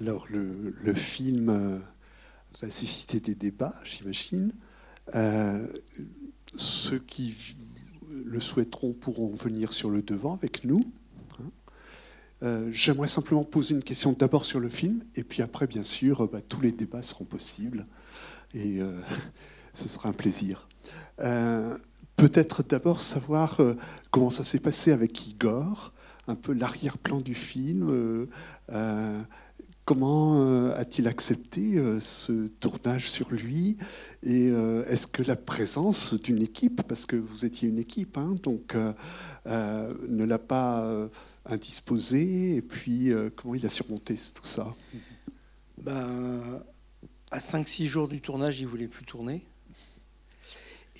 Alors, le, film euh, va susciter des débats, j'imagine. Euh, ceux qui le souhaiteront pourront venir sur le devant avec nous. Euh, J'aimerais simplement poser une question d'abord sur le film, et puis après, bien sûr, bah, tous les débats seront possibles, et ce sera un plaisir. Peut-être d'abord savoir comment ça s'est passé avec Igor, un peu l'arrière-plan du film. Comment euh, a-t-il accepté euh, ce tournage sur lui Et euh, est-ce que la présence d'une équipe, parce que vous étiez une équipe, hein, donc ne l'a pas indisposé Et puis comment il a surmonté tout ça? Bah, à 5-6 jours du tournage, il voulait plus tourner.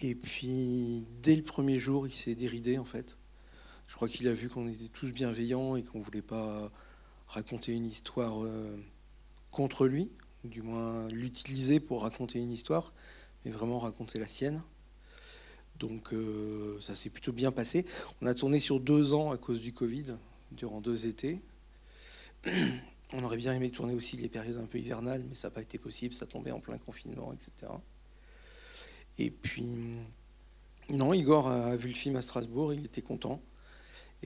Et puis, dès le premier jour, il s'est déridé, en fait. Je crois qu'il a vu qu'on était tous bienveillants et qu'on voulait pas raconter une histoire euh, contre lui, ou du moins l'utiliser pour raconter une histoire, mais vraiment raconter la sienne. Donc, euh, ça s'est plutôt bien passé. On a tourné sur deux ans à cause du Covid, durant deux étés. On aurait bien aimé tourner aussi les périodes un peu hivernales, mais ça n'a pas été possible, ça tombait en plein confinement, etc. Et puis, non, Igor a vu le film à Strasbourg, il était content.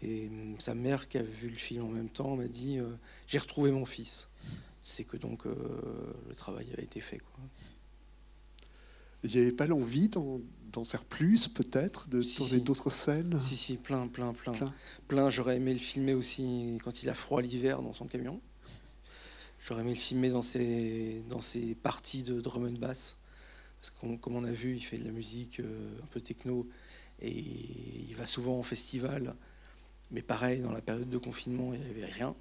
Et hum, sa mère, qui a vu le film en même temps, m'a dit euh, J'ai retrouvé mon fils. C'est que donc euh, le travail avait été fait. Quoi. Il n'y avait pas l'envie d'en faire plus, peut-être, de Si, tourner si. d'autres scènes? Si, si, plein, plein, plein. Plein. Plein, j'aurais aimé le filmer aussi quand il a froid l'hiver dans son camion. J'aurais aimé le filmer dans ses, dans ses parties de drum and bass. Parce que comme, comme on a vu, il fait de la musique euh, un peu techno et il va souvent en festival. Mais pareil, dans la période de confinement, il n'y avait rien.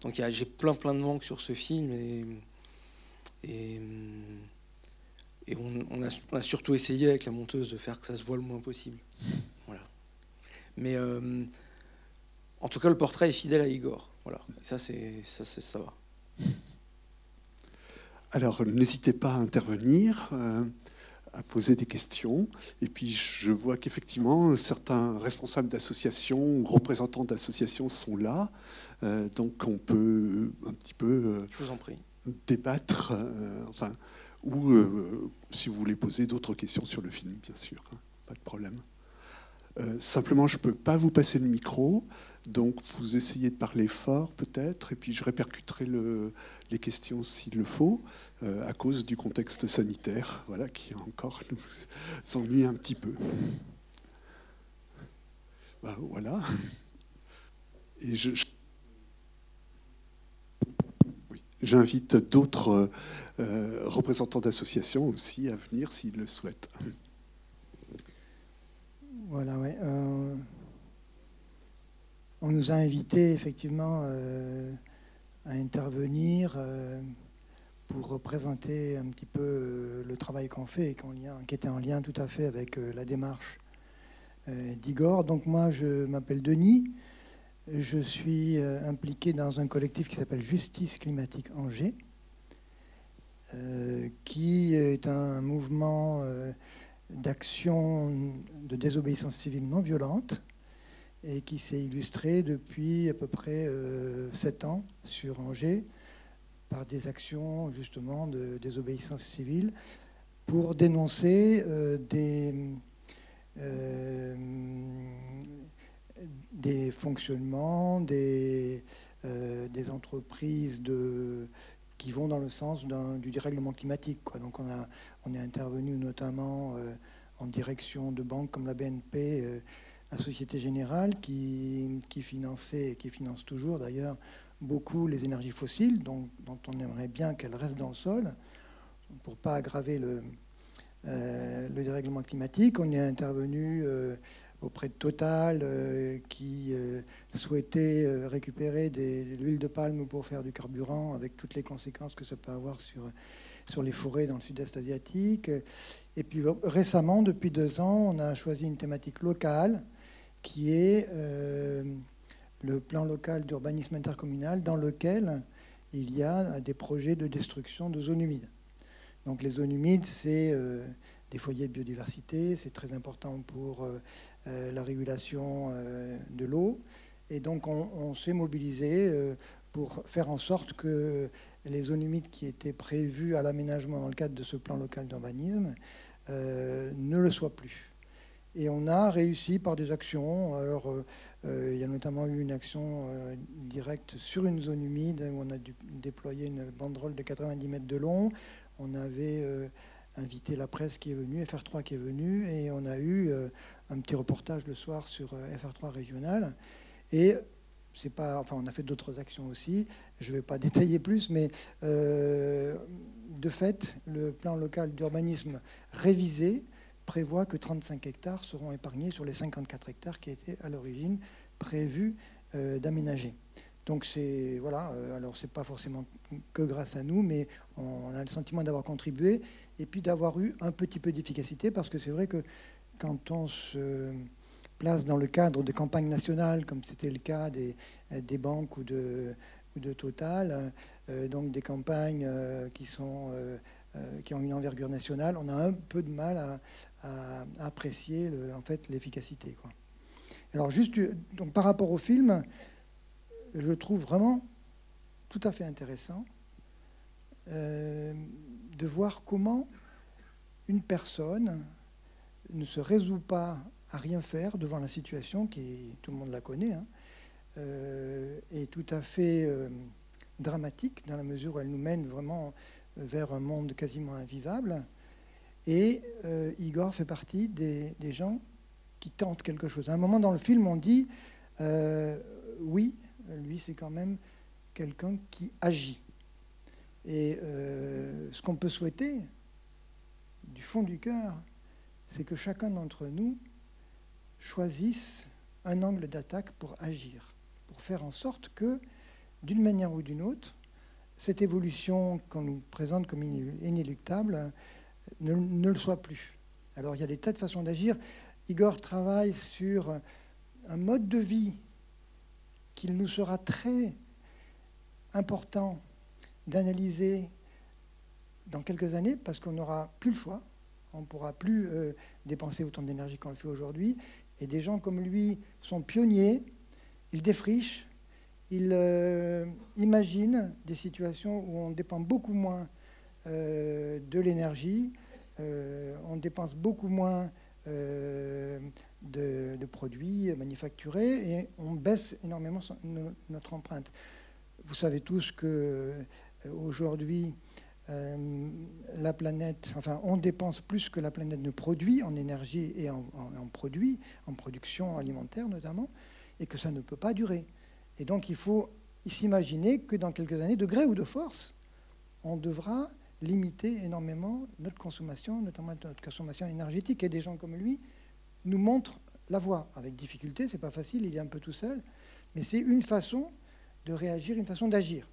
Donc j'ai plein plein de manques sur ce film et, on, a, surtout essayé avec la monteuse de faire que ça se voit le moins possible. Voilà. Mais euh, en tout cas, le portrait est fidèle à Igor. Voilà. Et ça, c'est ça, ça va. Alors, n'hésitez pas à intervenir, euh, à poser des questions. Et puis, je vois qu'effectivement, certains responsables d'associations ou représentants d'associations sont là. Euh, donc, on peut un petit peu euh, Je vous en prie. débattre, euh, enfin, ou euh, si vous voulez poser d'autres questions sur le film, bien sûr, hein, pas de problème. Euh, simplement, je ne peux pas vous passer le micro, donc vous essayez de parler fort peut-être, et puis je répercuterai le- les questions s'il le faut, euh, à cause du contexte sanitaire, voilà, qui encore nous ennuie un petit peu. Bah, voilà. J'invite d'autres euh, représentants d'associations aussi à venir s'ils le souhaitent. Voilà, ouais. euh, on nous a invités effectivement euh, à intervenir euh, pour représenter un petit peu euh, le travail qu'on fait et qui était en lien tout à fait avec la démarche d'Igor. Donc moi, je m'appelle Denis. Je suis impliqué dans un collectif qui s'appelle Justice climatique Angers, qui est un mouvement euh, d'action de désobéissance civile non violente et qui s'est illustré depuis à peu près euh, sept ans sur Angers par des actions justement de désobéissance civile pour dénoncer euh, des, euh, des fonctionnements, des, euh, des entreprises de, qui vont dans le sens du dérèglement climatique. Quoi. Donc on, a, on est intervenu notamment euh, en direction de banques comme la BNP, euh, la Société Générale, qui, qui et qui finance toujours d'ailleurs beaucoup les énergies fossiles, dont, on aimerait bien qu'elles restent dans le sol pour pas aggraver le, euh, le dérèglement climatique. On est intervenu auprès de Total, qui souhaitait récupérer de l'huile de palme pour faire du carburant, avec toutes les conséquences que ça peut avoir sur, sur les forêts dans le sud-est asiatique. Et puis récemment, depuis deux ans, on a choisi une thématique locale qui est euh, le plan local d'urbanisme intercommunal dans lequel il y a des projets de destruction de zones humides. Donc les zones humides, c'est euh, des foyers de biodiversité, c'est très important pour euh, la régulation de l'eau. Et donc on, s'est mobilisé pour faire en sorte que les zones humides qui étaient prévues à l'aménagement dans le cadre de ce plan local d'urbanisme ne le soient plus. Et on a réussi par des actions. Alors, il y a notamment eu une action directe sur une zone humide où on a dû déployer une banderole de 90 mètres de long. On avait invité la presse qui est venue, FR3 qui est venue, et on a eu un petit reportage le soir sur FR3 régional. Et c'est pas, enfin, on a fait d'autres actions aussi. Je ne vais pas détailler plus, mais euh, de fait, le plan local d'urbanisme révisé prévoit que 35 hectares seront épargnés sur les 54 hectares qui étaient à l'origine prévus euh, d'aménager. Donc c'est voilà, euh, alors c'est pas forcément que grâce à nous, mais on a le sentiment d'avoir contribué et puis d'avoir eu un petit peu d'efficacité parce que c'est vrai que quand on se place dans le cadre de campagnes nationales, comme c'était le cas des, des banques ou de, Total, euh, donc des campagnes euh, qui, sont, euh, qui ont une envergure nationale, on a un peu de mal à, apprécier en fait l'efficacité. Alors juste donc par rapport au film, je trouve vraiment tout à fait intéressant de voir comment une personne ne se résout pas à rien faire devant la situation qui, tout le monde la connaît, hein, euh, est tout à fait euh, dramatique dans la mesure où elle nous mène vraiment vers un monde quasiment invivable. Et euh, Igor fait partie des, des, gens qui tentent quelque chose. À un moment dans le film, on dit oui, lui, c'est quand même quelqu'un qui agit. Et ce qu'on peut souhaiter, du fond du cœur, c'est que chacun d'entre nous choisissent un angle d'attaque pour agir, pour faire en sorte que, d'une manière ou d'une autre, cette évolution qu'on nous présente comme inéluctable ne, le soit plus. Alors il y a des tas de façons d'agir. Igor travaille sur un mode de vie qu'il nous sera très important d'analyser dans quelques années parce qu'on n'aura plus le choix. On ne pourra plus euh, dépenser autant d'énergie qu'on le fait aujourd'hui. Et des gens comme lui sont pionniers, ils défrichent, ils euh, imaginent des situations où on dépend beaucoup moins euh, de l'énergie, euh, on dépense beaucoup moins de, produits manufacturés et on baisse énormément notre empreinte. Vous savez tous que aujourd'hui, euh, la planète, enfin, on dépense plus que la planète ne produit en énergie et en, produits, en production alimentaire notamment, et que ça ne peut pas durer. Et donc, il faut s'imaginer que dans quelques années, de gré ou de force, on devra limiter énormément notre consommation, notamment notre consommation énergétique. Et des gens comme lui nous montrent la voie. Avec difficulté, c'est pas facile, il est un peu tout seul, mais c'est une façon de réagir, une façon d'agir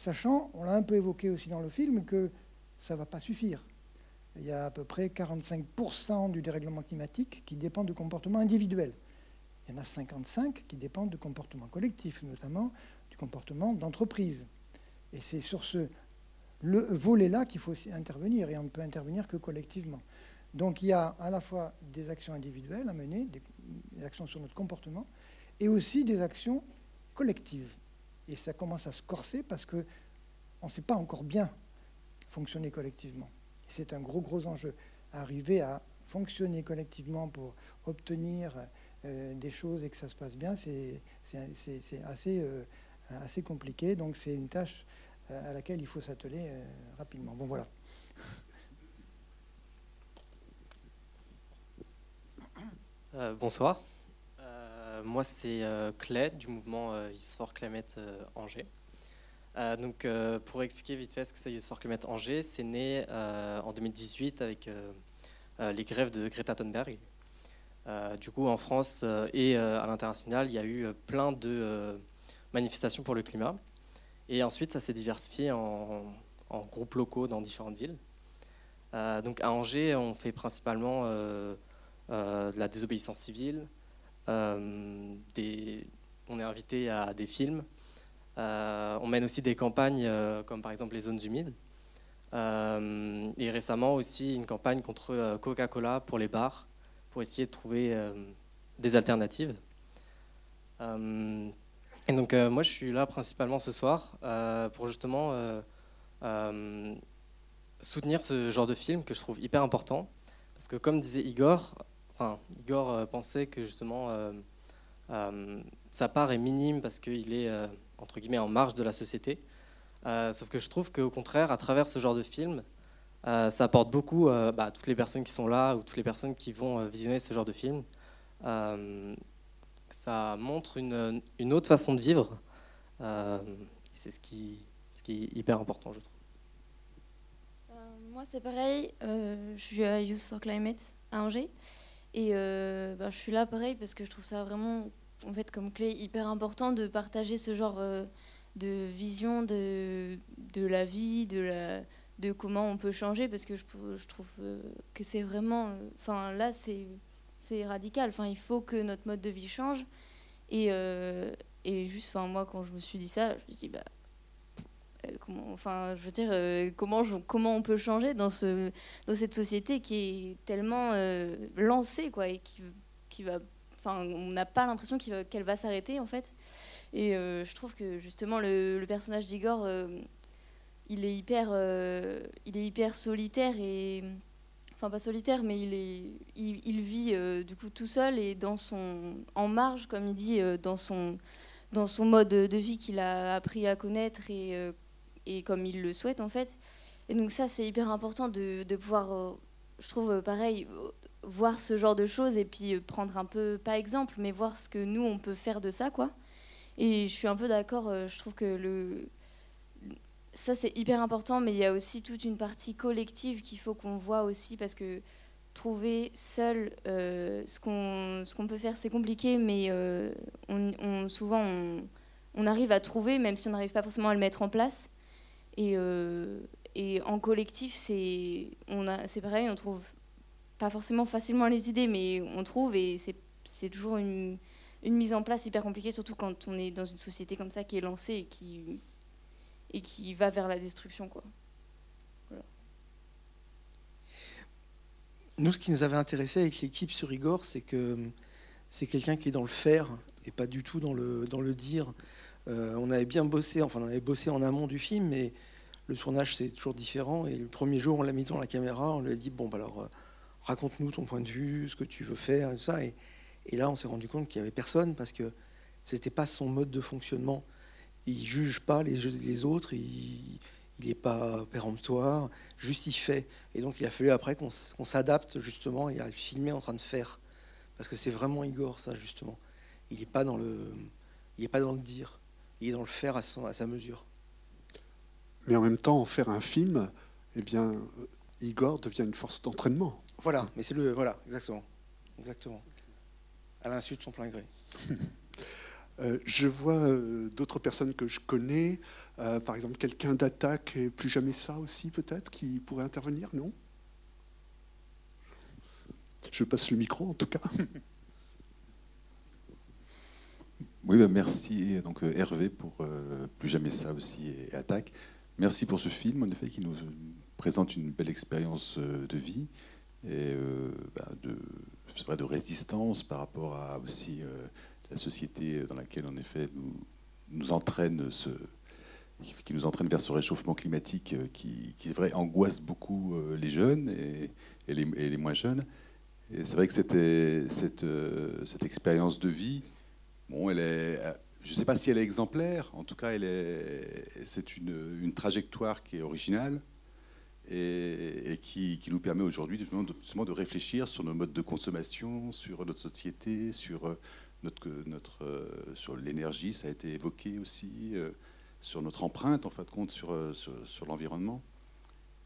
sachant, on l'a un peu évoqué aussi dans le film, que ça ne va pas suffire. Il y a à peu près 45% du dérèglement climatique qui dépend de comportements individuels. Il y en a 55 qui dépendent de comportements collectifs, notamment du comportement d'entreprise. Et c'est sur ce volet-là qu'il faut intervenir, et on ne peut intervenir que collectivement. Donc il y a à la fois des actions individuelles à mener, des actions sur notre comportement, et aussi des actions collectives et ça commence à se corser parce qu'on ne sait pas encore bien fonctionner collectivement. Et c'est un gros, gros enjeu. Arriver à fonctionner collectivement pour obtenir euh, des choses et que ça se passe bien, c'est assez, euh, assez compliqué. Donc c'est une tâche euh, à laquelle il faut s'atteler rapidement. Bon, voilà. bonsoir. Euh, moi, c'est euh, Clay du mouvement euh, Youth for Climate Angers. donc, pour expliquer vite fait ce que c'est Youth for Climate Angers, c'est né en 2018 avec les grèves de Greta Thunberg. du coup, en France et à l'international, il y a eu plein de manifestations pour le climat. Et ensuite, ça s'est diversifié en, groupes locaux dans différentes villes. donc, à Angers, on fait principalement de la désobéissance civile, des, on est invité à des films. Euh, on mène aussi des campagnes euh, comme par exemple les zones humides. et récemment aussi une campagne contre Coca-Cola pour les bars, pour essayer de trouver des alternatives. Et donc moi je suis là principalement ce soir pour justement soutenir ce genre de film que je trouve hyper important. Parce que comme disait Igor, enfin, Igor pensait que justement sa part est minime parce qu'il est entre guillemets en marge de la société. sauf que je trouve qu'au contraire, à travers ce genre de film, ça apporte beaucoup bah, à toutes les personnes qui sont là ou toutes les personnes qui vont visionner ce genre de film. ça montre une, autre façon de vivre. c'est ce qui, est hyper important, je trouve. Moi, c'est pareil. Euh, je suis à Youth for Climate à Angers. Et euh, bah, je suis là pareil parce que je trouve ça vraiment, en fait, comme clé hyper important de partager ce genre euh, de vision de, de la vie, de, la, de comment on peut changer. Parce que je, je trouve que c'est vraiment. Enfin, là, c'est radical. Enfin, il faut que notre mode de vie change. Et, et juste, enfin, moi, quand je me suis dit ça, je me suis dit, bah euh, comment, enfin, je veux dire, euh, comment, comment on peut changer dans, ce, dans cette société qui est tellement euh, lancée, quoi, et qui, qui va, enfin, on n'a pas l'impression qu'elle va, s'arrêter, en fait. Et je trouve que justement le, personnage d'Igor, il est hyper, il est hyper solitaire et, enfin pas solitaire, mais il est, il vit du coup tout seul et dans son, en marge, comme il dit, dans son dans son mode de vie qu'il a appris à connaître et et comme il le souhaite en fait. Et donc ça, c'est hyper important de, pouvoir, euh, je trouve euh, pareil, euh, voir ce genre de choses et puis prendre un peu, pas exemple, mais voir ce que nous, on peut faire de ça, quoi. Et je suis un peu d'accord, je trouve que le... ça, c'est hyper important, mais il y a aussi toute une partie collective qu'il faut qu'on voit aussi, parce que trouver seul ce qu'on ce qu'on peut faire, c'est compliqué, mais souvent, on arrive à trouver, même si on n'arrive pas forcément à le mettre en place. Et, euh, et en collectif, c'est pareil, on trouve pas forcément facilement les idées, mais on trouve et c'est toujours une, une, mise en place hyper compliquée, surtout quand on est dans une société comme ça qui est lancée et qui, et qui va vers la destruction. Quoi. Nous, ce qui nous avait intéressé avec l'équipe sur Igor, c'est que c'est quelqu'un qui est dans le faire et pas du tout dans le, dans le dire. Euh, on avait bien bossé, enfin on avait bossé en amont du film, mais le tournage c'est toujours différent. Et le premier jour, on l'a mis dans la caméra, on lui a dit bon, bah alors euh, raconte-nous ton point de vue, ce que tu veux faire, et tout ça. Et, là, on s'est rendu compte qu'il n'y avait personne parce que c'était pas son mode de fonctionnement. Il juge pas les, autres, il n'est pas péremptoire, juste il fait. Et donc il a fallu après qu'on s'adapte justement et à le filmer en train de faire. Parce que c'est vraiment Igor, ça, justement. Il n'est pas pas dans le dire il est dans le faire à, son, à sa mesure. Mais en même temps, en faire un film, eh bien, Igor devient une force d'entraînement. Voilà, mais c'est le. Voilà, exactement. Exactement. À l'insu de son plein gré. Euh, je vois euh, d'autres personnes que je connais, euh, par exemple quelqu'un d'attaque et plus jamais ça aussi peut-être, qui pourrait intervenir, non? Je passe le micro en tout cas. Oui, bah, merci donc euh, Hervé pour euh, Plus jamais ça aussi et Attaque. Merci pour ce film, en effet, qui nous présente une belle expérience euh, de vie et bah, de, vrai, de résistance par rapport à aussi la société dans laquelle, en effet, nous, nous entraîne ce, qui nous entraîne vers ce réchauffement climatique qui, vrai, angoisse beaucoup les jeunes et, et, les, et moins jeunes. Et c'est vrai que cette, cette expérience de vie Bon, elle est, euh, je ne sais pas si elle est exemplaire, en tout cas, c'est une, une, trajectoire qui est originale et, qui, qui, nous permet aujourd'hui justement de, réfléchir sur nos modes de consommation, sur notre société, sur, euh, notre, notre, euh, sur l'énergie, ça a été évoqué aussi, sur notre empreinte, en fin de compte, sur, sur, l'environnement.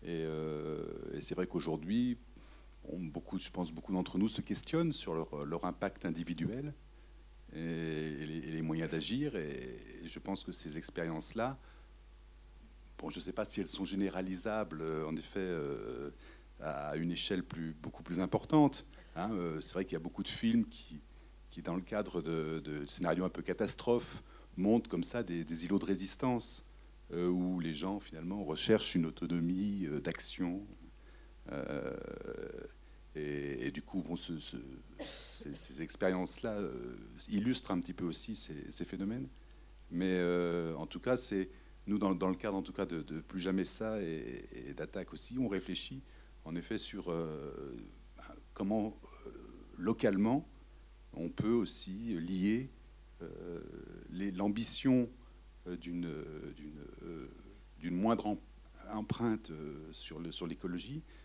Et, c'est vrai qu'aujourd'hui, beaucoup, je pense beaucoup d'entre nous se questionnent sur leur impact individuel et, les, moyens d'agir. Et, je pense que ces expériences-là, bon, je ne sais pas si elles sont généralisables, euh, en effet, euh, à une échelle plus, beaucoup plus importante. Hein. Euh, c'est vrai qu'il y a beaucoup de films qui, qui dans le cadre de, scénarios un peu catastrophes, montrent comme ça des, îlots de résistance, où les gens, finalement, recherchent une autonomie d'action. Et, du coup, bon, ces, expériences-là euh, illustrent un petit peu aussi ces, phénomènes. Mais en tout cas, c'est nous, dans, le cadre en tout cas de, Plus jamais ça et, d'attaque aussi, on réfléchit en effet sur comment localement on peut aussi lier l'ambition d'une moindre empreinte sur l'écologie euh,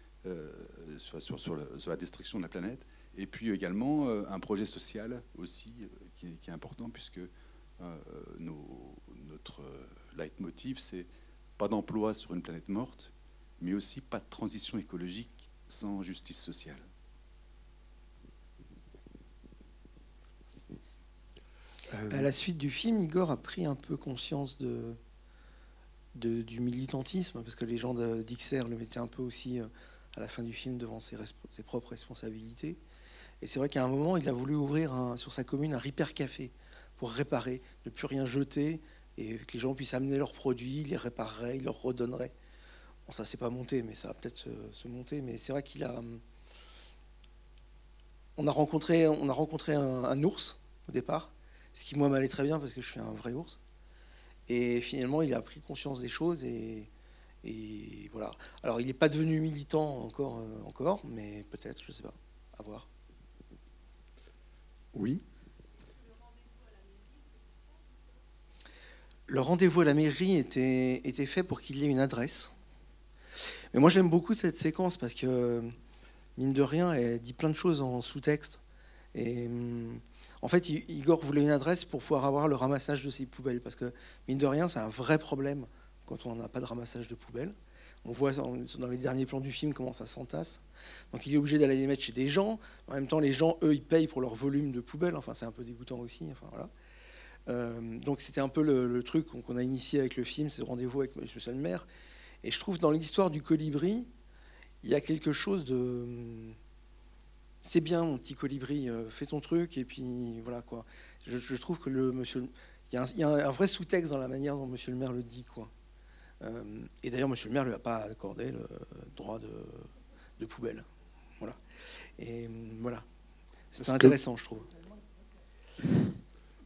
sur, sur, la destruction de la planète. Et puis également euh, un projet social aussi euh, qui est, important puisque notre leitmotiv, c'est pas d'emploi sur une planète morte, mais aussi pas de transition écologique sans justice sociale. À la suite du film, Igor a pris un peu conscience de, du militantisme, parce que les gens d'Ixer le mettaient un peu aussi à la fin du film devant ses, propres responsabilités. Et c'est vrai qu'à un moment, il a voulu ouvrir sur sa commune un Repair Café pour réparer, ne plus rien jeter et que les gens puissent amener leurs produits, les répareraient, ils leur redonneraient. Bon, ça s'est pas monté, mais ça va peut-être se, monter. Mais c'est vrai qu'il a. On a rencontré, on a rencontré un, un ours au départ, ce qui moi m'allait très bien parce que je suis un vrai ours. Et finalement, il a pris conscience des choses et, et voilà. Alors, il n'est pas devenu militant encore, euh, encore mais peut-être, je ne sais pas. À voir. Oui. Le rendez-vous à la mairie était, était fait pour qu'il y ait une adresse. Mais moi, j'aime beaucoup cette séquence parce que, mine de rien, elle dit plein de choses en sous-texte. Et en fait, Igor voulait une adresse pour pouvoir avoir le ramassage de ses poubelles. Parce que, mine de rien, c'est un vrai problème quand on n'a pas de ramassage de poubelles. On voit dans les derniers plans du film comment ça s'entasse. Donc il est obligé d'aller les mettre chez des gens. En même temps, les gens, eux, ils payent pour leur volume de poubelles. Enfin, c'est un peu dégoûtant aussi. Enfin, voilà. Euh, donc c'était un peu le, truc qu'on a initié avec le film, c'est rendez-vous avec M. maire. Et je trouve dans l'histoire du colibri, il y a quelque chose de... C'est bien, mon petit colibri, euh, fais ton truc, et puis voilà quoi. Je, trouve que le monsieur... Il y a un, il y a un vrai sous-texte dans la manière dont monsieur le maire le dit, quoi. Euh, et d'ailleurs, monsieur le maire ne lui a pas accordé le droit de, poubelle. Voilà. Et euh, voilà. C'est intéressant, je trouve.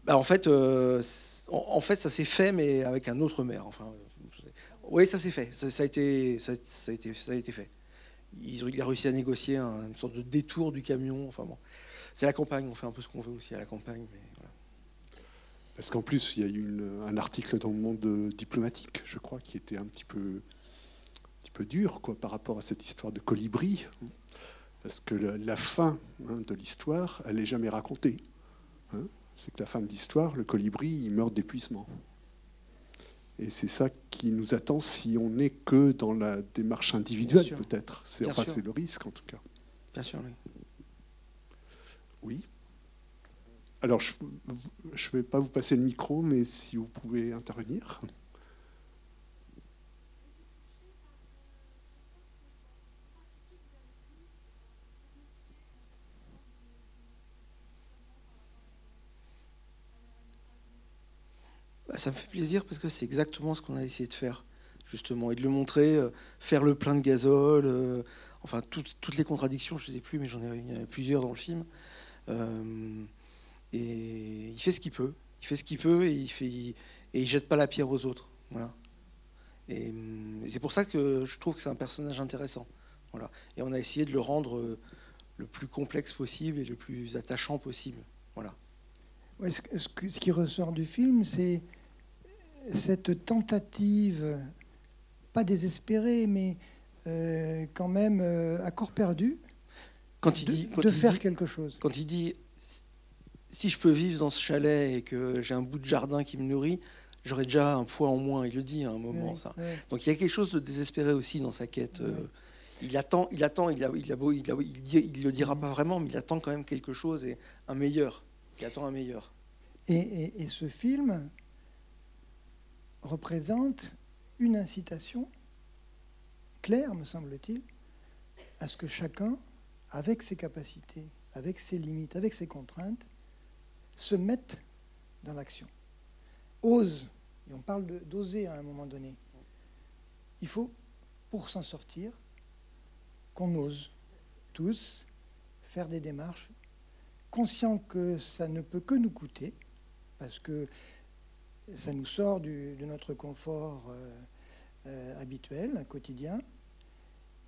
Bah, en, fait, euh, en, fait, ça s'est fait, mais avec un autre maire. Enfin, oui, ça s'est fait. Ça, a été, ça, a été, ça a été fait. Il, a réussi à négocier une sorte de détour du camion. Enfin bon, c'est la campagne. On fait un peu ce qu'on veut aussi à la campagne. Mais parce qu'en plus, il y a eu un article dans le monde diplomatique, je crois, qui était un petit peu, un petit peu dur quoi, par rapport à cette histoire de colibri. Parce que la, fin hein, de l'histoire, elle n'est jamais racontée. Hein. C'est que la fin de l'histoire, le colibri, il meurt d'épuisement. Et c'est ça qui nous attend si on n'est que dans la démarche individuelle, peut-être. C'est enfin, le risque, en tout cas. Bien sûr, oui. Oui. Alors, je ne vais pas vous passer le micro, mais si vous pouvez intervenir. Bah, ça me fait plaisir parce que c'est exactement ce qu'on a essayé de faire, justement, et de le montrer, euh, faire le plein de gazole, euh, enfin toutes, les contradictions, je ne sais plus, mais j'en ai, plusieurs dans le film. Euh, et il fait ce qu'il peut. Il fait ce qu'il peut et il fait et il jette pas la pierre aux autres. Voilà. Et, c'est pour ça que je trouve que c'est un personnage intéressant. Voilà. Et on a essayé de le rendre euh, le plus complexe possible et le plus attachant possible. Voilà. ce, ce, qui ressort du film, c'est cette tentative, pas désespérée, mais euh, quand même euh, à corps perdu, quand il dit, de faire quelque chose. Quand il dit si je peux vivre dans ce chalet et que j'ai un bout de jardin qui me nourrit, j'aurais déjà un poids en moins. Il le dit à un moment, ça. Donc il y a quelque chose de désespéré aussi dans sa quête. Euh, il attend, il attend, il, a, il, a il, il, le dira pas vraiment, mais il attend quand même quelque chose et un meilleur. Il attend un meilleur. Et, et ce film représente une incitation claire, me semble-t-il, à ce que chacun, avec ses capacités, avec ses limites, avec ses contraintes, se mettent dans l'action. Ose, et on parle d'oser à un moment donné. Il faut, pour s'en sortir, qu'on ose tous faire des démarches, conscients que ça ne peut que nous coûter, parce que ça nous sort de notre confort habituel, quotidien,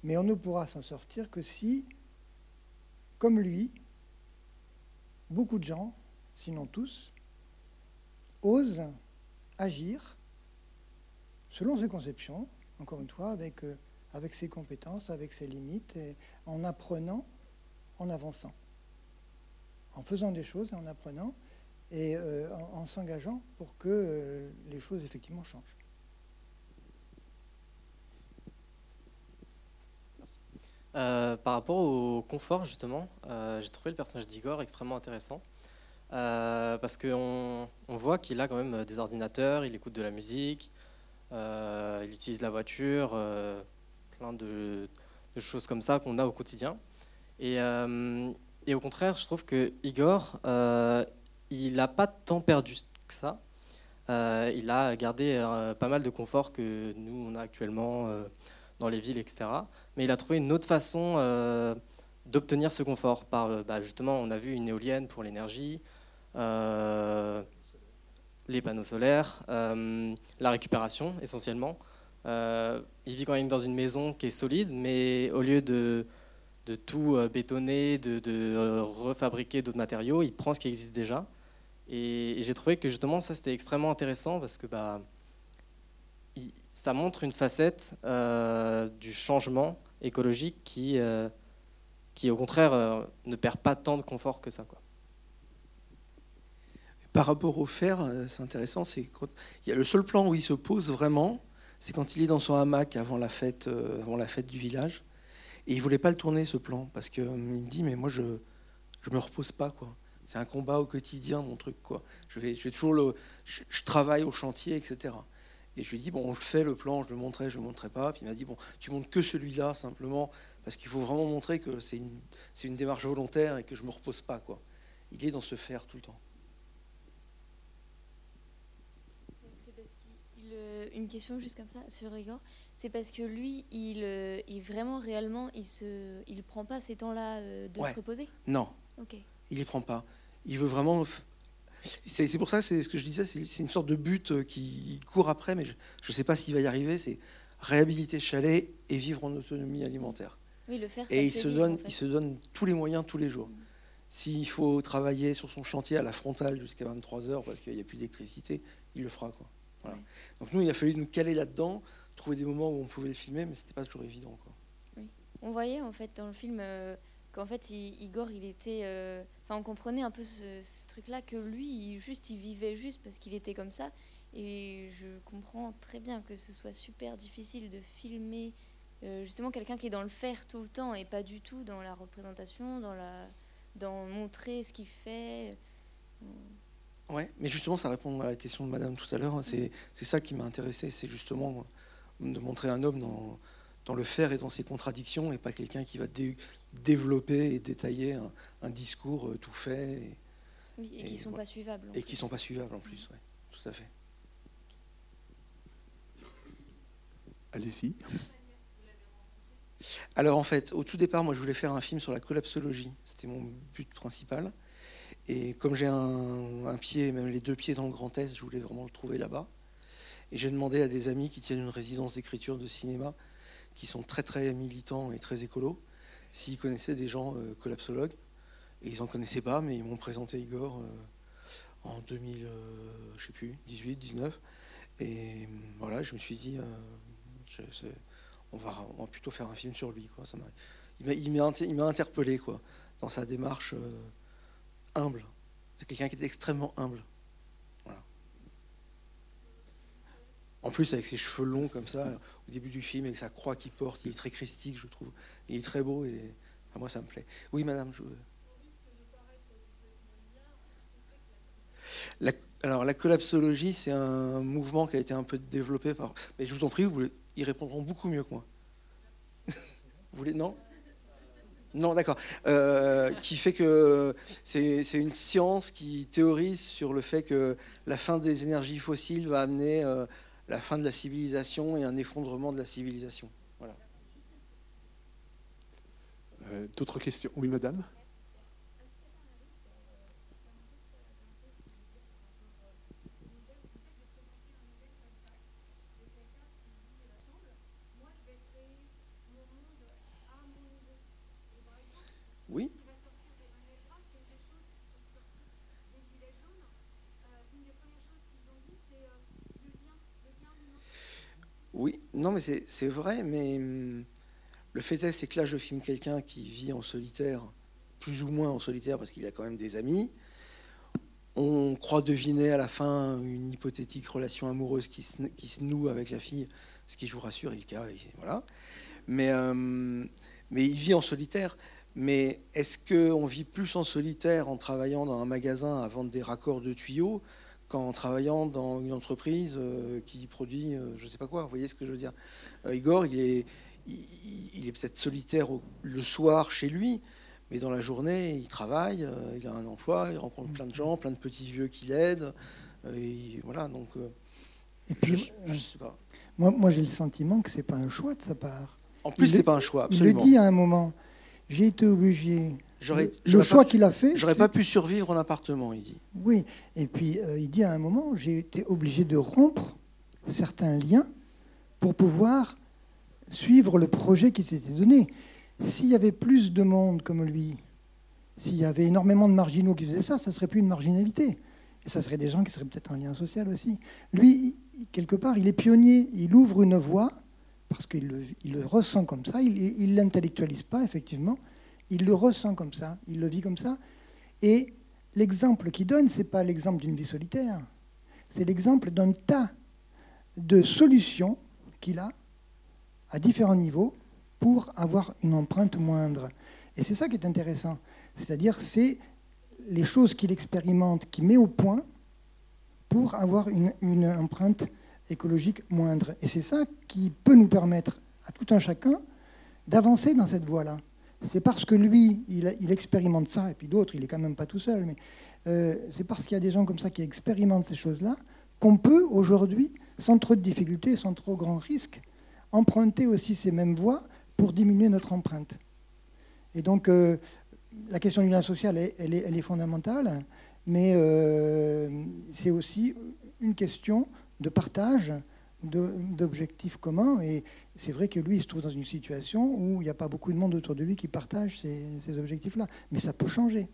mais on ne pourra s'en sortir que si, comme lui, beaucoup de gens, sinon tous, osent agir selon ses conceptions, encore une fois, avec, euh, avec ses compétences, avec ses limites, en apprenant, en avançant, en faisant des choses et en apprenant, et euh, en, s'engageant pour que euh, les choses effectivement changent. par rapport au confort, justement, j'ai trouvé le personnage d'Igor extrêmement intéressant. Euh, parce qu'on on voit qu'il a quand même euh, des ordinateurs, il écoute de la musique, euh, il utilise la voiture, plein de, choses comme ça qu'on a au quotidien. Et, au contraire, je trouve que Igor, il n'a pas tant perdu que ça. il a gardé pas mal de confort que nous, on a actuellement dans les villes, etc. Mais il a trouvé une autre façon d'obtenir ce confort par bah, justement on a vu une éolienne pour l'énergie les panneaux solaires, euh, la récupération essentiellement. Euh, il vit quand même dans une maison qui est solide, mais au lieu de, tout bétonner, de, refabriquer d'autres matériaux, il prend ce qui existe déjà. Et, j'ai trouvé que justement ça c'était extrêmement intéressant parce que bah, ça montre une facette du changement écologique qui, qui au contraire ne perd pas tant de confort que ça. Par rapport au fer, euh, c'est intéressant, c'est il y a le seul plan où il se pose vraiment, c'est quand il est dans son hamac avant la fête, euh, avant la fête du village, et il voulait pas le tourner ce plan parce qu'il me dit mais moi je je me repose pas quoi. C'est un combat au quotidien mon truc quoi. Je vais toujours je, travaille au chantier etc. Et je lui dis bon on le fait le plan, je le montrais, je le montrais pas. Puis il m'a dit bon tu montres que celui-là simplement parce qu'il faut vraiment montrer que c'est une c'est une démarche volontaire et que je me repose pas quoi. Il est dans ce faire tout le temps. Une question juste comme ça sur Igor. C'est parce que lui, il, euh, il vraiment réellement, il se, il prend pas ces temps-là euh, de se reposer? Non. Ok. Il y prend pas. Il veut vraiment. C'est pour ça, c'est ce que je disais, c'est une sorte de but euh, qui court après, mais je ne sais pas s'il va y arriver. C'est réhabiliter chalet et vivre en autonomie alimentaire. Oui, le faire. Et il se donne, il se donne tous les moyens tous les jours. Mm. S'il faut travailler sur son chantier à la frontale jusqu'à 23 heures parce qu'il n'y a plus d'électricité, il le fera. Quoi. Donc nous, il a fallu nous caler là-dedans, trouver des moments où on pouvait le filmer, mais c'était pas toujours évident. On voyait en fait dans le film euh, qu'en fait Igor, il était, euh, enfin on comprenait un peu ce, truc-là que lui, il, juste, il vivait juste parce qu'il était comme ça. Et je comprends très bien que ce soit super difficile de filmer euh, justement quelqu'un qui est dans le faire tout le temps et pas du tout dans la représentation, dans la, dans montrer ce qu'il fait. Ouais, mais justement, ça répond à la question de Madame tout à l'heure. C'est ça qui m'a intéressé, c'est justement de montrer un homme dans, dans, le faire et dans ses contradictions, et pas quelqu'un qui va développer et détailler un, discours euh, tout fait. Et, oui, et, qui ne sont pas suivables. Et qui sont pas suivables en plus, oui, tout à fait. Allez-y. Alors en fait, au tout départ, moi je voulais faire un film sur la collapsologie. C'était mon but principal. Et comme j'ai un, pied, même les deux pieds dans le Grand Est, je voulais vraiment le trouver là-bas. Et j'ai demandé à des amis qui tiennent une résidence d'écriture de cinéma, qui sont très très militants et très écolos, s'ils connaissaient des gens euh, collapsologues. Et ils n'en connaissaient pas, mais ils m'ont présenté Igor euh, en 2000, euh, je sais plus, 18, 19. Et voilà, je me suis dit, on, va, plutôt faire un film sur lui. Il m'a interpellé quoi, dans sa démarche humble. C'est quelqu'un qui est extrêmement humble. En plus, avec ses cheveux longs comme ça, au début du film, avec sa croix qu'il porte, il est très christique, je trouve. Il est très beau et moi, ça me plaît. Oui, madame. alors, la collapsologie, c'est un mouvement qui a été un peu développé par. Mais je vous en prie, vous, ils répondront beaucoup mieux que moi. vous voulez Non? Non, d'accord. Euh, qui fait que c'est une science qui théorise sur le fait que la fin des énergies fossiles va amener euh, la fin de la civilisation et un effondrement de la civilisation. Euh, d'autres questions? Oui, madame Non, mais c'est vrai, mais hum, le fait est, c'est que là, je filme quelqu'un qui vit en solitaire, plus ou moins en solitaire, parce qu'il a quand même des amis. On croit deviner à la fin une hypothétique relation amoureuse qui se, noue avec la fille, ce qui, je vous rassure, est le cas. Voilà. Hum, mais il vit en solitaire. Mais est-ce qu'on vit plus en solitaire en travaillant dans un magasin à vendre des raccords de tuyaux qu'en travaillant dans une entreprise euh, qui produit euh, je ne sais pas quoi Vous voyez ce que je veux dire euh, Igor, il est, il, est peut-être solitaire le soir chez lui, mais dans la journée, il travaille, il a un emploi, il rencontre plein de gens, plein de petits vieux qui l'aident. et voilà, donc. et puis, je, sais pas. Moi, moi j'ai le sentiment que c'est pas un choix de sa part. En plus, c'est pas un choix. Absolument. Il le dit à un moment j'ai été obligé. Le, choix qu'il a fait. J'aurais pas pu survivre en appartement, il dit. Oui, et puis euh, il dit à un moment j'ai été obligé de rompre certains liens pour pouvoir suivre le projet qui s'était donné. S'il y avait plus de monde comme lui, s'il y avait énormément de marginaux qui faisaient ça, ça serait plus une marginalité. Et ça serait des gens qui seraient peut-être un lien social aussi. Lui, quelque part, il est pionnier. Il ouvre une voie parce qu'il le, ressent comme ça, il ne l'intellectualise pas, effectivement, il le ressent comme ça, il le vit comme ça. Et l'exemple qu'il donne, ce n'est pas l'exemple d'une vie solitaire, c'est l'exemple d'un tas de solutions qu'il a à différents niveaux pour avoir une empreinte moindre. Et c'est ça qui est intéressant. C'est-à-dire, c'est les choses qu'il expérimente, qu'il met au point pour avoir une, une empreinte écologique moindre. Et c'est ça qui peut nous permettre à tout un chacun d'avancer dans cette voie-là. C'est parce que lui, il, expérimente ça, et puis d'autres, il n'est quand même pas tout seul, mais euh, c'est parce qu'il y a des gens comme ça qui expérimentent ces choses-là qu'on peut aujourd'hui, sans trop de difficultés, sans trop grand risque, emprunter aussi ces mêmes voies pour diminuer notre empreinte. Et donc, euh, la question du lien social, elle, est, fondamentale, mais euh, c'est aussi une question de partage d'objectifs communs. Et c'est vrai que lui, il se trouve dans une situation où il n'y a pas beaucoup de monde autour de lui qui partage ces, objectifs-là. Mais ça peut changer.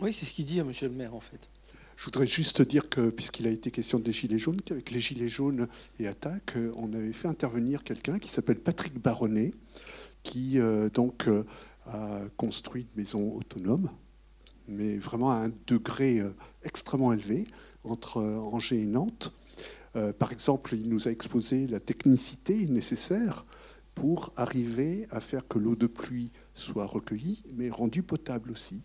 Oui, c'est ce qu'il dit à Monsieur le maire, en fait. Je voudrais juste dire que, puisqu'il a été question des Gilets jaunes, qu'avec les Gilets jaunes et Attaque, on avait fait intervenir quelqu'un qui s'appelle Patrick Baronnet, qui euh, donc euh, a construit une maison autonome, mais vraiment à un degré euh, extrêmement élevé entre euh, Angers et Nantes. Euh, par exemple, il nous a exposé la technicité nécessaire pour arriver à faire que l'eau de pluie soit recueillie, mais rendue potable aussi.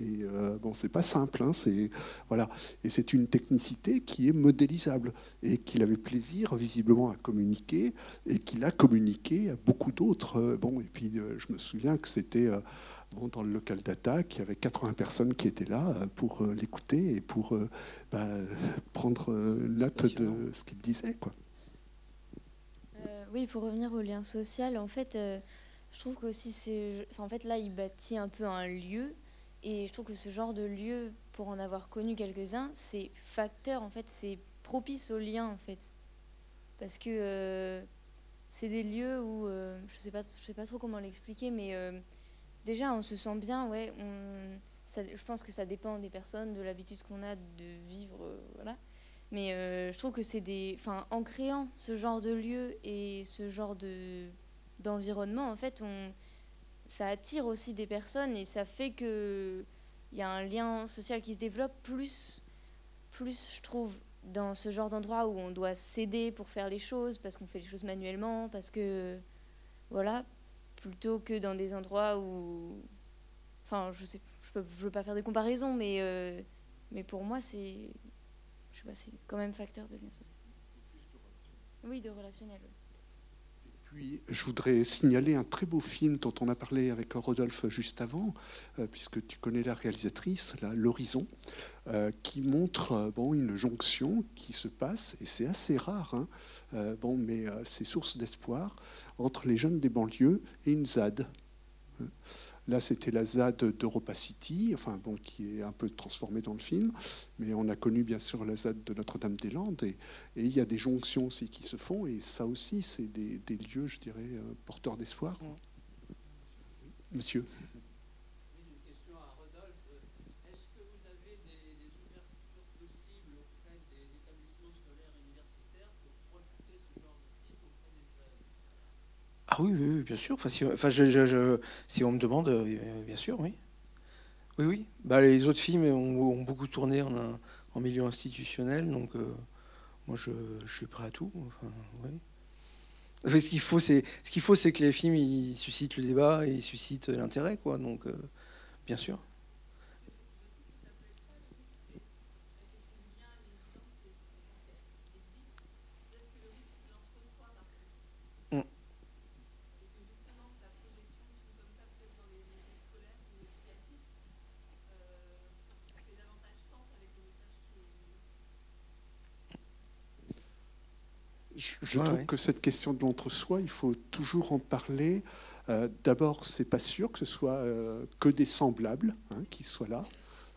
Et euh, bon, c'est pas simple, hein, c'est voilà. Et c'est une technicité qui est modélisable et qu'il avait plaisir visiblement à communiquer et qu'il a communiqué à beaucoup d'autres. bon, et puis je me souviens que c'était dans le local d'attaque, il y avait 80 personnes qui étaient là euh, pour euh, l'écouter et pour euh, bah, prendre note de ce qu'il disait. Quoi. oui, pour revenir au lien social, en fait, je trouve qu'aussi c'est. en fait, là, il bâtit un peu un lieu. Et je trouve que ce genre de lieu, pour en avoir connu quelques-uns, c'est facteur, en fait, c'est propice au lien, en fait. Parce que c'est des lieux où. je ne sais, pas, je sais pas trop comment l'expliquer, mais déjà, on se sent bien, ouais. je pense que ça dépend des personnes, de l'habitude qu'on a de vivre, euh, voilà. Mais euh, je trouve que c'est des, en créant ce genre de lieu et ce genre de d'environnement, en fait, ça attire aussi des personnes et ça fait que il y a un lien social qui se développe plus, plus, je trouve, dans ce genre d'endroit où on doit s'aider pour faire les choses parce qu'on fait les choses manuellement, parce que voilà, plutôt que dans des endroits où. Enfin, je sais, je ne veux pas faire des comparaisons, mais, euh, pour moi, c'est. Quand même facteur de lien Oui, de relationnel. Puis, je voudrais signaler un très beau film dont on a parlé avec Rodolphe juste avant, euh, puisque tu connais la réalisatrice, L'Horizon, euh, qui montre bon, une jonction qui se passe, et c'est assez rare, hein, bon, mais c'est source d'espoir entre les jeunes des banlieues et une ZAD. Là, c'était la ZAD d'Europa City, enfin, bon, qui est un peu transformée dans le film, mais on a connu bien sûr la ZAD de Notre-Dame-des-Landes, et, il y a des jonctions aussi qui se font, et ça aussi, c'est des, lieux, je dirais, euh, porteurs d'espoir. Monsieur. Ah oui, oui, bien sûr. Enfin, si, on me demande, euh, bien sûr, oui. Oui, oui. Bah, les autres films ont, beaucoup tourné en, milieu institutionnel, donc euh, moi, je, suis prêt à tout. Enfin, oui. Ce qu'il faut, c'est ce qu'il faut, c'est que les films ils suscitent le débat et ils suscitent l'intérêt, quoi. Donc, euh, bien sûr. Je, je Ouais, trouve ouais. que cette question de l'entre-soi, il faut toujours en parler. Euh, D'abord, c'est pas sûr que ce soit euh, que des semblables hein, qui soient là.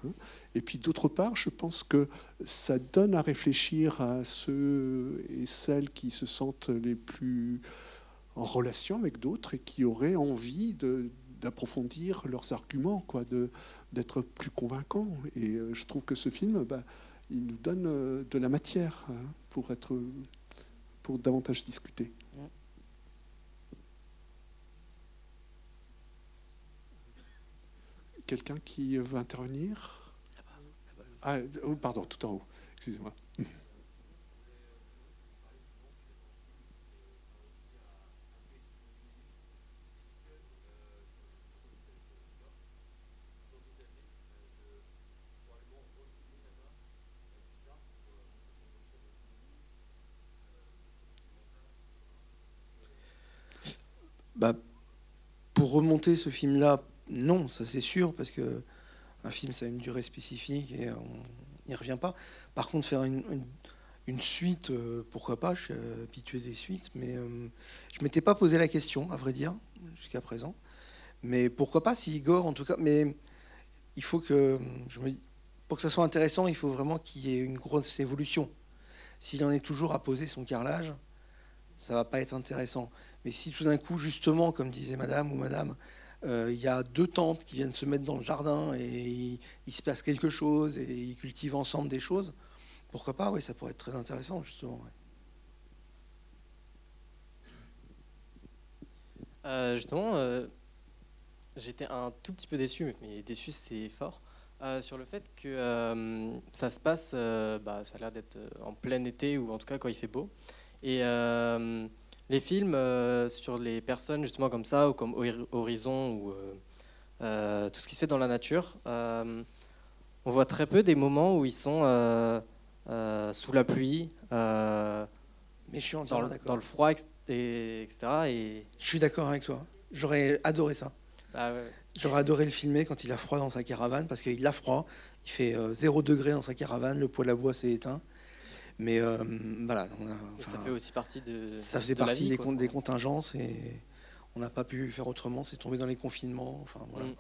hein. Et puis d'autre part, je pense que ça donne à réfléchir à ceux et celles qui se sentent les plus en relation avec d'autres et qui auraient envie de- d'approfondir leurs arguments, quoi, de d'être plus convaincants. Et euh, je trouve que ce film, bah, il nous donne euh, de la matière hein, pour être pour davantage discuter. Quelqu'un qui veut intervenir? Ah, oh, pardon, tout en haut. Excusez-moi. Bah, pour remonter ce film-là, non, ça c'est sûr, parce que un film, ça a une durée spécifique et on n'y revient pas. Par contre, faire une, suite, euh, pourquoi pas, je suis habitué des suites, mais euh, je m'étais pas posé la question, à vrai dire, jusqu'à présent. Mais pourquoi pas, si Igor, en tout cas, mais il faut que, je me pour que ça soit intéressant, il faut vraiment qu'il y ait une grosse évolution. S'il en est toujours à poser son carrelage, ça va pas être intéressant. Mais si tout d'un coup, justement, comme disait madame ou madame, euh, il y a deux tantes qui viennent se mettre dans le jardin et il, se passe quelque chose et ils cultivent ensemble des choses, pourquoi pas Oui, ça pourrait être très intéressant, justement. Euh, justement, euh, j'étais un tout petit peu déçu, mais déçu c'est fort, sur le fait que ça se passe, bah, ça a l'air d'être en plein été ou en tout cas quand il fait beau. Et euh, les films euh, sur les personnes justement comme ça, ou comme Hori- Horizon, ou euh, tout ce qui se fait dans la nature, on voit très peu des moments où ils sont sous la pluie, Mais je suis dans, le, d'accord. dans le froid, et, etc. Et, Je suis d'accord avec toi. J'aurais adoré ça. ouais. J'aurais adoré le filmer quand il a froid dans sa caravane, parce qu'il a froid, il fait euh, 0 degré dans sa caravane, le poêle à bois s'est éteint. Mais euh, voilà, on a- Et ça enfin, fait aussi partie de. ça faisait de partie vie, des, quoi. con- des contingences et on n'a pas pu faire autrement, c'est tombé dans les confinements. Enfin, voilà, Mm.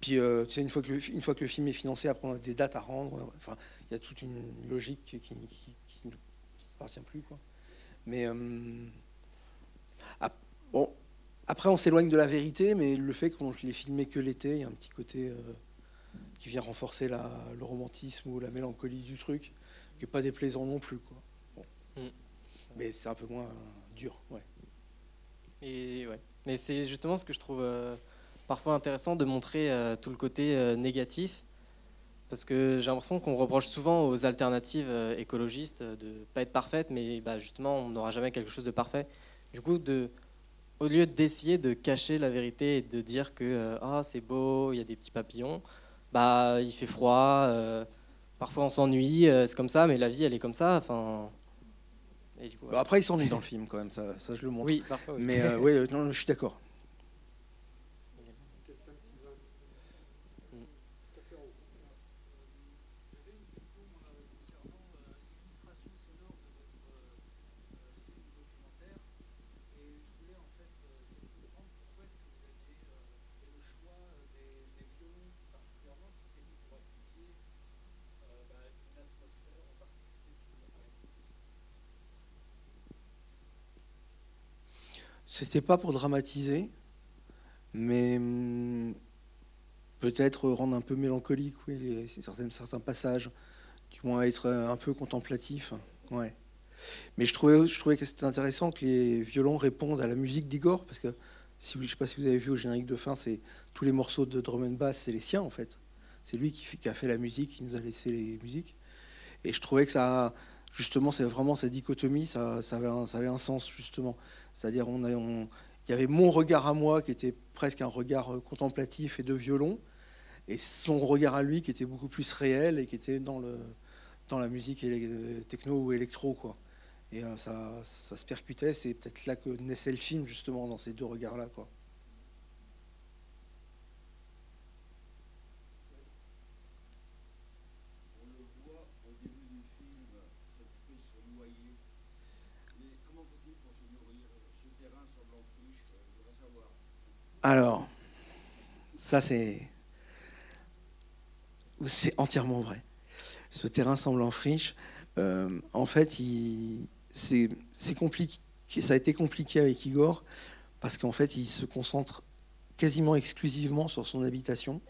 Puis, euh, tu sais, une fois, que le, une fois que le film est financé, après on a des dates à rendre. Enfin, il y a toute une logique qui qui, qui- ne appartient plus. Quoi. Mais euh, ap- bon, après, on s'éloigne de la vérité, mais le fait qu'on je l'ai filmé que l'été, il y a un petit côté euh, qui vient renforcer la, le romantisme ou la mélancolie du truc, qui n'est pas déplaisant non plus. Quoi. Bon. Mm. Mais c'est un peu moins dur. Ouais. Et ouais. Mais c'est justement ce que je trouve euh, parfois intéressant de montrer euh, tout le côté euh, négatif. Parce que j'ai l'impression qu'on reproche souvent aux alternatives écologistes de pas être parfaites, mais bah, justement, on n'aura jamais quelque chose de parfait. Du coup, de, au lieu d'essayer de cacher la vérité et de dire que ah, c'est beau, il y a des petits papillons, bah, il fait froid, parfois on s'ennuie, euh, c'est comme ça, mais la vie, elle est comme ça. Enfin, et du coup, Bon, voilà. après, il s'ennuie dans le film quand même, ça, ça je le montre. oui, parfois. oui. Mais euh, non, je suis d'accord. C'était pas pour dramatiser, mais hum, peut-être rendre un peu mélancolique, oui, certains, passages, du moins être euh, un peu contemplatif. Ouais. Mais je trouvais, je trouvais que c'était intéressant que les violons répondent à la musique d'Igor, parce que si, je ne sais pas si vous avez vu au générique de fin, c'est tous les morceaux de drum and bass, c'est les siens en fait. C'est lui qui, qui, a fait la musique, qui nous a laissé les musiques. Et je trouvais que ça, justement, c'est vraiment cette dichotomie, ça, avait un, sens justement. C'est-à-dire, on, y avait mon regard à moi qui était presque un regard contemplatif et de violon, et son regard à lui qui était beaucoup plus réel et qui était dans, dans la musique techno ou électro. Quoi. Et ça, ça se percutait, c'est peut-être là que naissait le film, justement, dans ces deux regards-là. Quoi. Alors, ça c'est entièrement vrai. Ce terrain semble en friche. Euh, en fait. Ça a été compliqué avec Igor parce qu'en fait, il se concentre quasiment exclusivement sur son habitation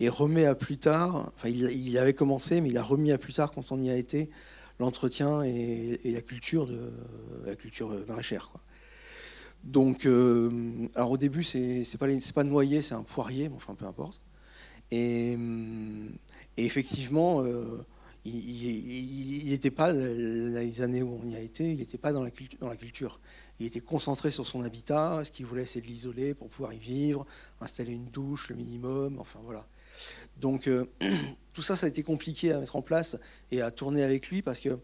et remet à plus tard. Enfin, il, avait commencé, mais il a remis à plus tard quand on y a été l'entretien et, la culture de la culture maraîchère. Donc, euh, alors au début, c'est pas, pas noyer, c'est un poirier, enfin peu importe. Et, et effectivement, euh, il n'était pas, les années où on y a été, il n'était pas dans la, culture. Il était concentré sur son habitat, ce qu'il voulait, c'est de l'isoler pour pouvoir y vivre, installer une douche, le minimum, enfin voilà. Donc, euh, tout ça, ça a été compliqué à mettre en place et à tourner avec lui parce que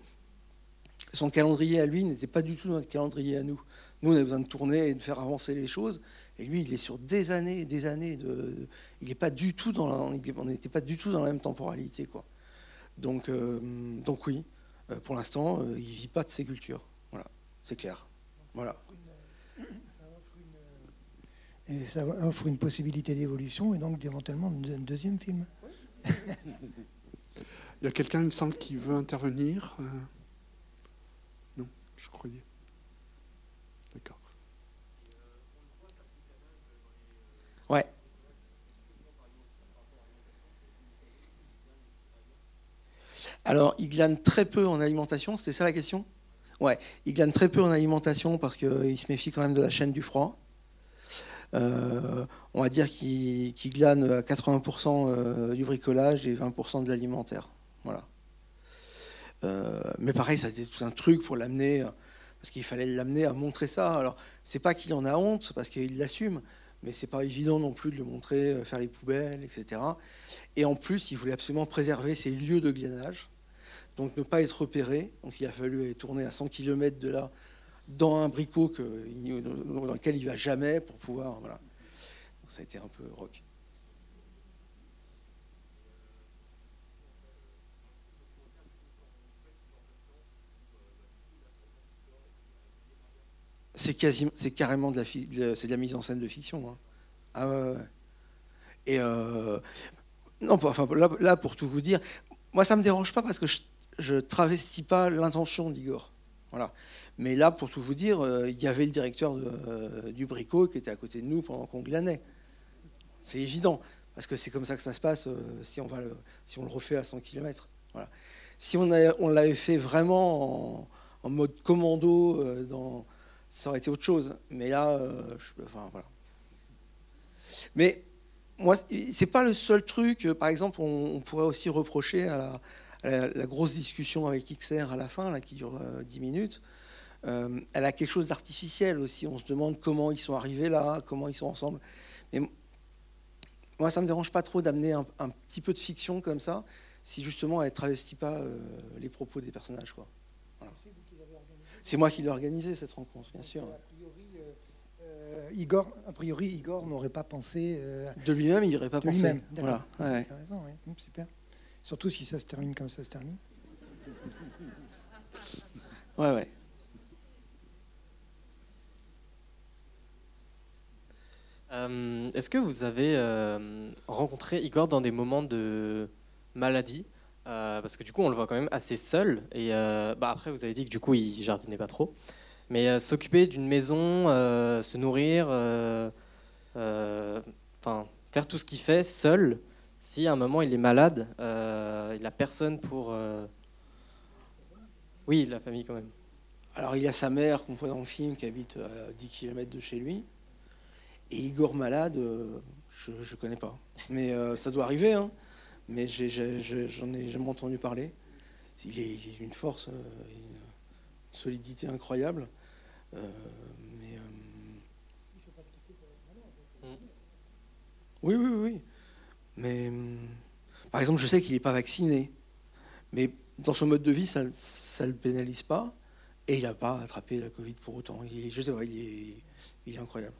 son calendrier à lui n'était pas du tout notre calendrier à nous. Nous, on a besoin de tourner et de faire avancer les choses. Et lui, il est sur des années et des années. De, il n'est pas du tout dans la, on n'était pas du tout dans la même temporalité. Quoi. Donc, euh, donc oui, euh, pour l'instant, euh, il ne vit pas de ses cultures. Voilà, c'est clair. Voilà. Et ça offre une possibilité d'évolution et donc éventuellement un deuxième film. il y a quelqu'un, il me semble, qui veut intervenir. Je croyais. D'accord. Ouais. Alors, il glane très peu en alimentation, c'était ça la question? Ouais, il glane très peu en alimentation parce qu'il se méfie quand même de la chaîne du froid. Euh, on va dire qu'il glane à 80% euh, du bricolage et 20% de l'alimentaire. Voilà. Euh, mais pareil, ça a été tout un truc pour l'amener parce qu'il fallait l'amener à montrer ça. Alors, c'est pas qu'il en a honte, parce qu'il l'assume, mais c'est pas évident non plus de le montrer, euh, faire les poubelles, etc. Et en plus, il voulait absolument préserver ses lieux de glanage, donc ne pas être repéré. Donc, il a fallu tourner à 100 km de là, dans un bricot dans lequel il va jamais pour pouvoir. Voilà. Donc, ça a été un peu rock. C'est carrément de la, de la mise en scène de fiction. Hein. Ah ouais, Et euh, non, enfin là, pour tout vous dire, moi ça me dérange pas parce que je, je travestis pas l'intention d'Igor. Voilà. Mais là, pour tout vous dire, euh, il y avait le directeur euh, du Bricot qui était à côté de nous pendant qu'on glanait. C'est évident, parce que c'est comme ça que ça se passe si, on va le, si on le refait à 100 km. Voilà. Si on, on l'avait fait vraiment en, en mode commando dans, ça aurait été autre chose. Mais là, euh, enfin, voilà. Mais moi, c'est pas le seul truc. Par exemple, on, pourrait aussi reprocher à la, grosse discussion avec XR à la fin, là, qui dure 10 euh, minutes. Euh, elle a quelque chose d'artificiel aussi. On se demande comment ils sont arrivés là, comment ils sont ensemble. Mais moi, ça me dérange pas trop d'amener un, petit peu de fiction comme ça, si justement elle travestit pas les propos des personnages. Quoi. C'est moi qui l'ai organisé cette rencontre, bien sûr. A priori, euh, euh, Igor, a priori, Igor n'aurait pas pensé. Euh, de lui-même, il n'y aurait pas pensé. Lui-même. Voilà. C'est intéressant, oui. Hum, super. Surtout si ça se termine comme ça se termine. Ouais, ouais. Est-ce que vous avez rencontré Igor dans des moments de maladie? Euh, parce que du coup, on le voit quand même assez seul. Et euh, bah, après, vous avez dit que du coup, il jardinait pas trop. Mais euh, s'occuper d'une maison, se nourrir, enfin, faire tout ce qu'il fait seul, si à un moment il est malade, il n'a personne pour. Oui, la famille quand même. Alors il a sa mère qu'on voit dans le film qui habite à 10 km de chez lui. Et Igor malade, je ne connais pas. Mais ça doit arriver. Hein. Mais j'en ai, jamais entendu parler. Il est, une force, euh, une solidité incroyable. mais, oui, oui, oui. Mais par exemple, je sais qu'il n'est pas vacciné. Mais dans son mode de vie, ça ne le pénalise pas. Et il n'a pas attrapé la Covid pour autant. Je sais il est, il est incroyable.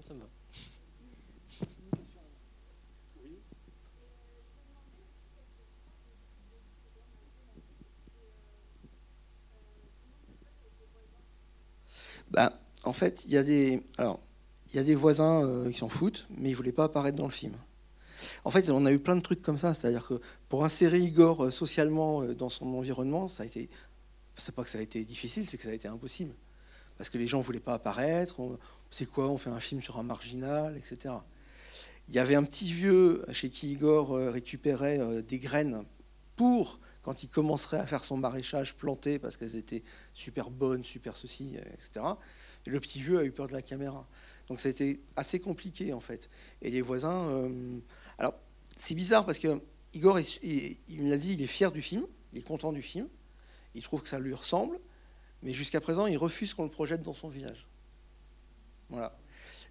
Ça me va. Bah, en fait, il y a des, alors, il y a des voisins euh, qui s'en foutent, mais ils voulaient pas apparaître dans le film. En fait, on a eu plein de trucs comme ça, c'est-à-dire que pour insérer Igor euh, socialement euh, dans son environnement, ça a été, c'est pas que ça a été difficile, c'est que ça a été impossible, parce que les gens voulaient pas apparaître. C'est quoi On fait un film sur un marginal, etc. Il y avait un petit vieux chez qui Igor récupérait des graines pour quand il commencerait à faire son maraîchage planté parce qu'elles étaient super bonnes, super ceci, etc. Et le petit vieux a eu peur de la caméra. Donc ça a été assez compliqué en fait. Et les voisins. Euh, alors c'est bizarre parce que Igor, il, me l'a dit, il est fier du film, il est content du film, il trouve que ça lui ressemble, mais jusqu'à présent, il refuse qu'on le projette dans son village. Voilà.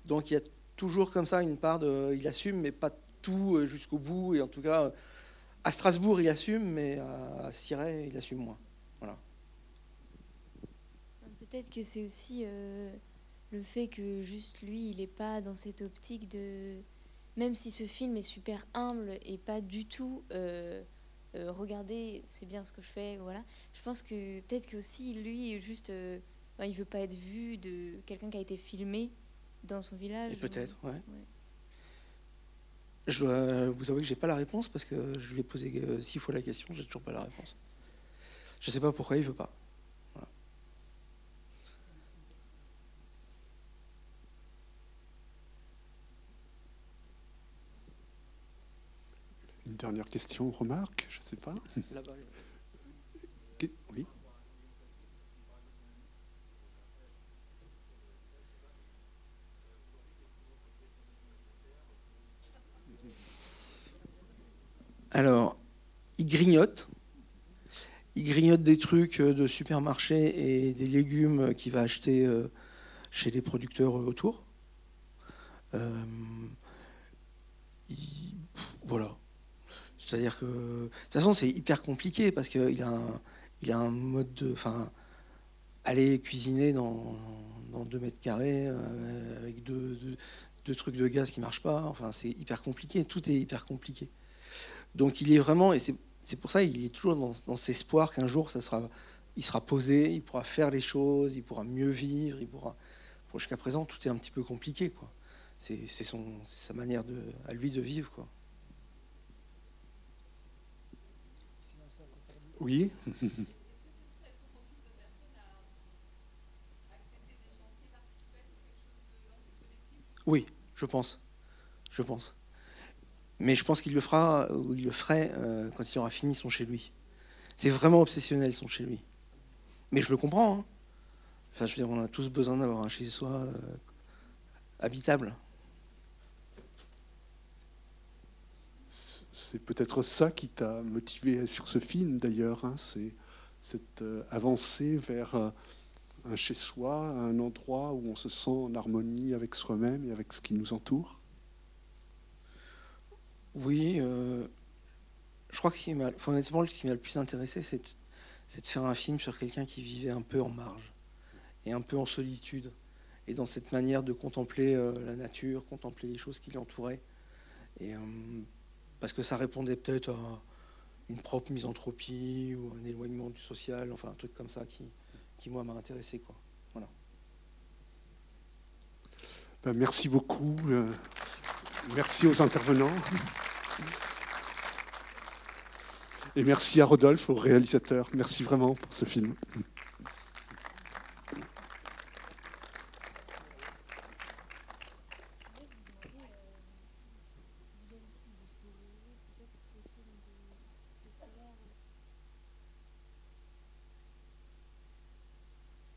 Donc il y a toujours comme ça une part de. Il assume, mais pas tout euh, jusqu'au bout. Et en tout cas, à Strasbourg, il assume, mais à Siret, il assume moins. Voilà. Peut-être que c'est aussi euh, le fait que juste lui, il n'est pas dans cette optique de... Même si ce film est super humble et pas du tout... Euh, euh, regardez, c'est bien ce que je fais, voilà. Je pense que peut-être que aussi lui, juste, euh, il veut pas être vu de quelqu'un qui a été filmé dans son village. Peut-être, ouais. Je dois vous avouer que j'ai pas la réponse parce que je lui ai posé six fois la question, j'ai toujours pas la réponse. Je sais pas pourquoi il veut pas. Une dernière question, remarque, je ne sais pas. Oui. Alors, il grignote. Il grignote des trucs de supermarché et des légumes qu'il va acheter euh, chez les producteurs autour. Euh, voilà. C'est-à-dire que, de toute façon, c'est hyper compliqué parce qu'il a, un, a un mode de. Enfin, aller cuisiner dans, dans 2 mètres carrés euh, avec deux, trucs de gaz qui ne marchent pas, enfin, c'est hyper compliqué. Tout est hyper compliqué. Donc, il est vraiment. Et c'est pour ça qu'il est toujours dans, dans cet espoir qu'un jour, ça sera, il sera posé, il pourra faire les choses, il pourra mieux vivre, il pourra. Jusqu'à présent, tout est un petit peu compliqué, quoi. C'est sa manière de, à lui de vivre, quoi. Oui. Oui, je pense. Je pense. Mais je pense qu'il le fera ou il le ferait euh, quand il aura fini son chez lui. C'est vraiment obsessionnel son chez lui. Mais je le comprends. Hein. Enfin, je veux dire, on a tous besoin d'avoir un chez soi euh, habitable. c'est peut-être ça qui t'a motivé sur ce film d'ailleurs, hein, c'est cette euh, avancée vers un chez-soi, un endroit où on se sent en harmonie avec soi-même et avec ce qui nous entoure Oui, euh, je crois que ce qui m'a, honnêtement, ce qui m'a le plus intéressé, c'est de faire un film sur quelqu'un qui vivait un peu en marge et un peu en solitude, et dans cette manière de contempler la nature, contempler les choses qui l'entouraient. Et parce que ça répondait peut-être à une propre misanthropie ou un éloignement du social, enfin un truc comme ça qui, qui moi, m'a intéressé. Quoi. Ben, merci beaucoup. Euh, merci aux intervenants. Et merci à Rodolphe, au réalisateur. Merci vraiment pour ce film.